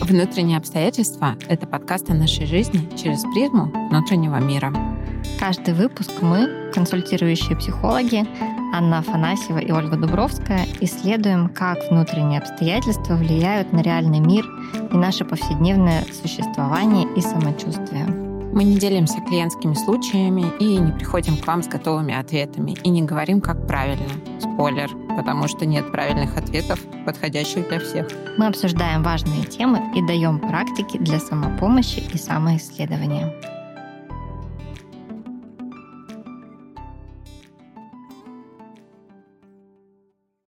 Внутренние обстоятельства — это подкаст о нашей жизни через призму внутреннего мира. Каждый выпуск мы, консультирующие психологи, Анна Афанасьева и Ольга Дубровская, исследуем, как внутренние обстоятельства влияют на реальный мир и наше повседневное существование и самочувствие. Мы не делимся клиентскими случаями и не приходим к вам с готовыми ответами и не говорим, как правильно. Спойлер, потому что нет правильных ответов, подходящих для всех. Мы обсуждаем важные темы и даем практики для самопомощи и самоисследования.